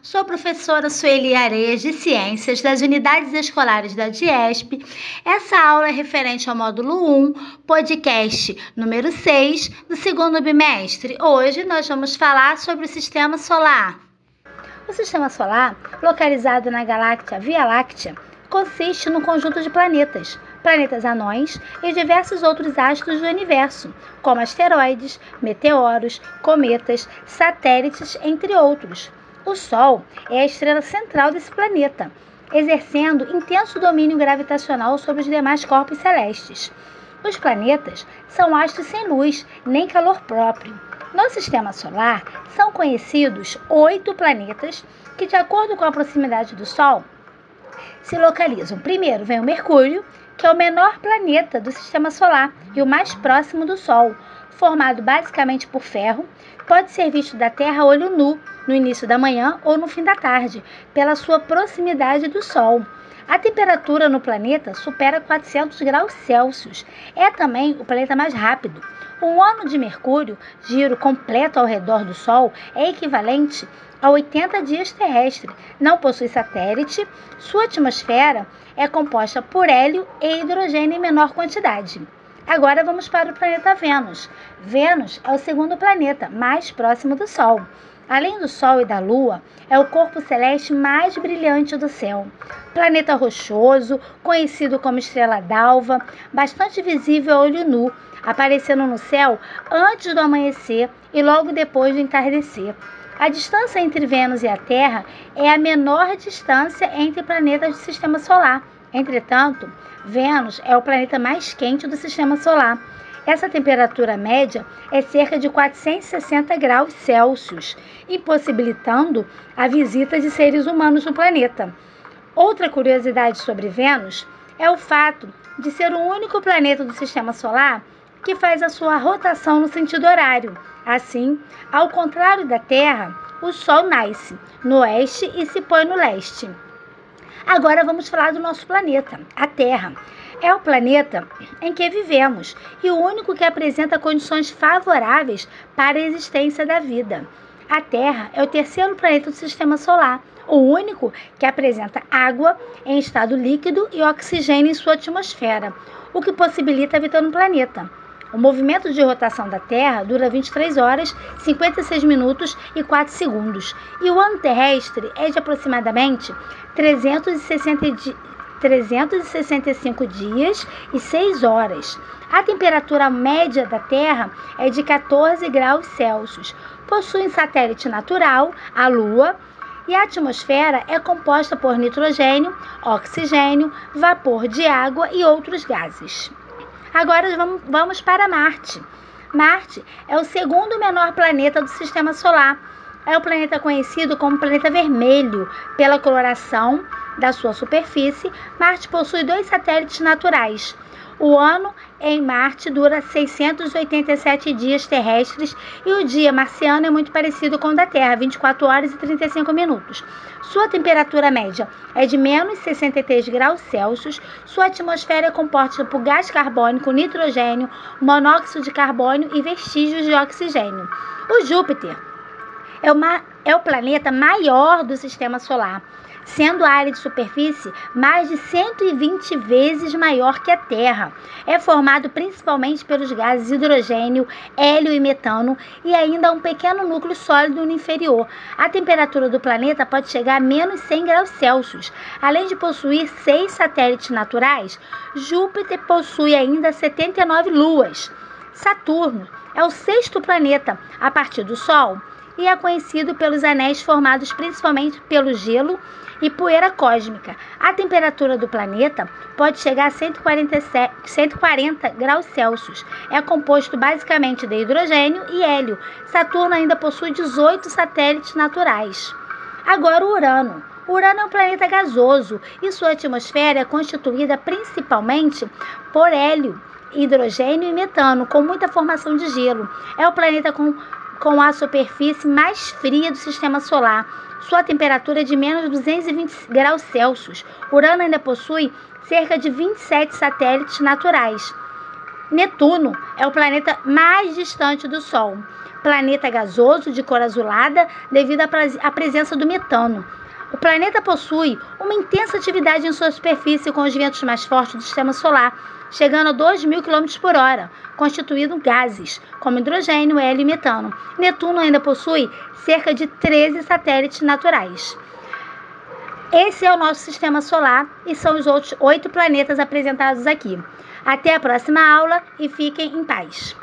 Sou a professora Sueli Areias de Ciências das Unidades Escolares da DIESP. Essa aula é referente ao módulo 1, podcast número 6, do segundo bimestre. Hoje nós vamos falar sobre o Sistema Solar. O Sistema Solar, localizado na galáxia Via Láctea, consiste num conjunto de planetas, planetas anões e diversos outros astros do universo, como asteroides, meteoros, cometas, satélites, entre outros. O Sol é a estrela central desse planeta, exercendo intenso domínio gravitacional sobre os demais corpos celestes. Os planetas são astros sem luz nem calor próprio. No sistema solar são conhecidos oito planetas que, de acordo com a proximidade do Sol, se localizam. Primeiro vem o Mercúrio, que é o menor planeta do sistema solar e o mais próximo do Sol, formado basicamente por ferro, pode ser visto da Terra a olho nu no início da manhã ou no fim da tarde, pela sua proximidade do Sol. A temperatura no planeta supera 400 graus Celsius. É também o planeta mais rápido. Um ano de Mercúrio, giro completo ao redor do Sol, é equivalente a 80 dias terrestres. Não possui satélite. Sua atmosfera é composta por hélio e hidrogênio em menor quantidade. Agora vamos para o planeta Vênus. Vênus é o segundo planeta mais próximo do Sol. Além do Sol e da Lua, é o corpo celeste mais brilhante do céu. Planeta rochoso, conhecido como estrela d'alva, bastante visível a olho nu, aparecendo no céu antes do amanhecer e logo depois do entardecer. A distância entre Vênus e a Terra é a menor distância entre planetas do sistema solar. Entretanto, Vênus é o planeta mais quente do sistema solar essa temperatura média é cerca de 460 graus Celsius, impossibilitando a visita de seres humanos no planeta. Outra curiosidade sobre Vênus é o fato de ser o único planeta do sistema solar que faz a sua rotação no sentido horário. Assim, ao contrário da Terra, o Sol nasce no oeste e se põe no leste. Agora vamos falar do nosso planeta, a Terra. É o planeta em que vivemos e o único que apresenta condições favoráveis para a existência da vida. A Terra é o terceiro planeta do sistema solar, o único que apresenta água em estado líquido e oxigênio em sua atmosfera, o que possibilita a vida no planeta. O movimento de rotação da Terra dura 23 horas, 56 minutos e 4 segundos, e o ano terrestre é de aproximadamente 360, 365 dias e 6 horas. A temperatura média da Terra é de 14 graus Celsius. Possui um satélite natural, a Lua, e a atmosfera é composta por nitrogênio, oxigênio, vapor de água e outros gases. Agora vamos para Marte. Marte é o segundo menor planeta do sistema solar. É o planeta conhecido como planeta vermelho pela coloração da sua superfície, Marte possui dois satélites naturais. O ano em Marte dura 687 dias terrestres e o dia marciano é muito parecido com o da Terra, 24 horas e 35 minutos. Sua temperatura média é de menos 63 graus Celsius. Sua atmosfera é composta por gás carbônico, nitrogênio, monóxido de carbono e vestígios de oxigênio. O Júpiter é, uma, é o planeta maior do sistema solar sendo a área de superfície mais de 120 vezes maior que a Terra. É formado principalmente pelos gases hidrogênio, hélio e metano e ainda um pequeno núcleo sólido no inferior. A temperatura do planeta pode chegar a menos 100 graus Celsius. Além de possuir seis satélites naturais, Júpiter possui ainda 79 luas. Saturno é o sexto planeta a partir do Sol e é conhecido pelos anéis formados principalmente pelo gelo e poeira cósmica. A temperatura do planeta pode chegar a 147, 140 graus Celsius. É composto basicamente de hidrogênio e hélio. Saturno ainda possui 18 satélites naturais. Agora, o Urano. Urano é um planeta gasoso e sua atmosfera é constituída principalmente por hélio, hidrogênio e metano, com muita formação de gelo. É o planeta com, com a superfície mais fria do sistema solar sua temperatura é de menos 220 graus Celsius. Urano ainda possui cerca de 27 satélites naturais. Netuno é o planeta mais distante do Sol. Planeta gasoso de cor azulada devido à presença do metano. O planeta possui uma intensa atividade em sua superfície com os ventos mais fortes do sistema solar, chegando a 2 mil km por hora, constituindo gases, como hidrogênio, hélio e metano. Netuno ainda possui cerca de 13 satélites naturais. Esse é o nosso sistema solar e são os outros oito planetas apresentados aqui. Até a próxima aula e fiquem em paz.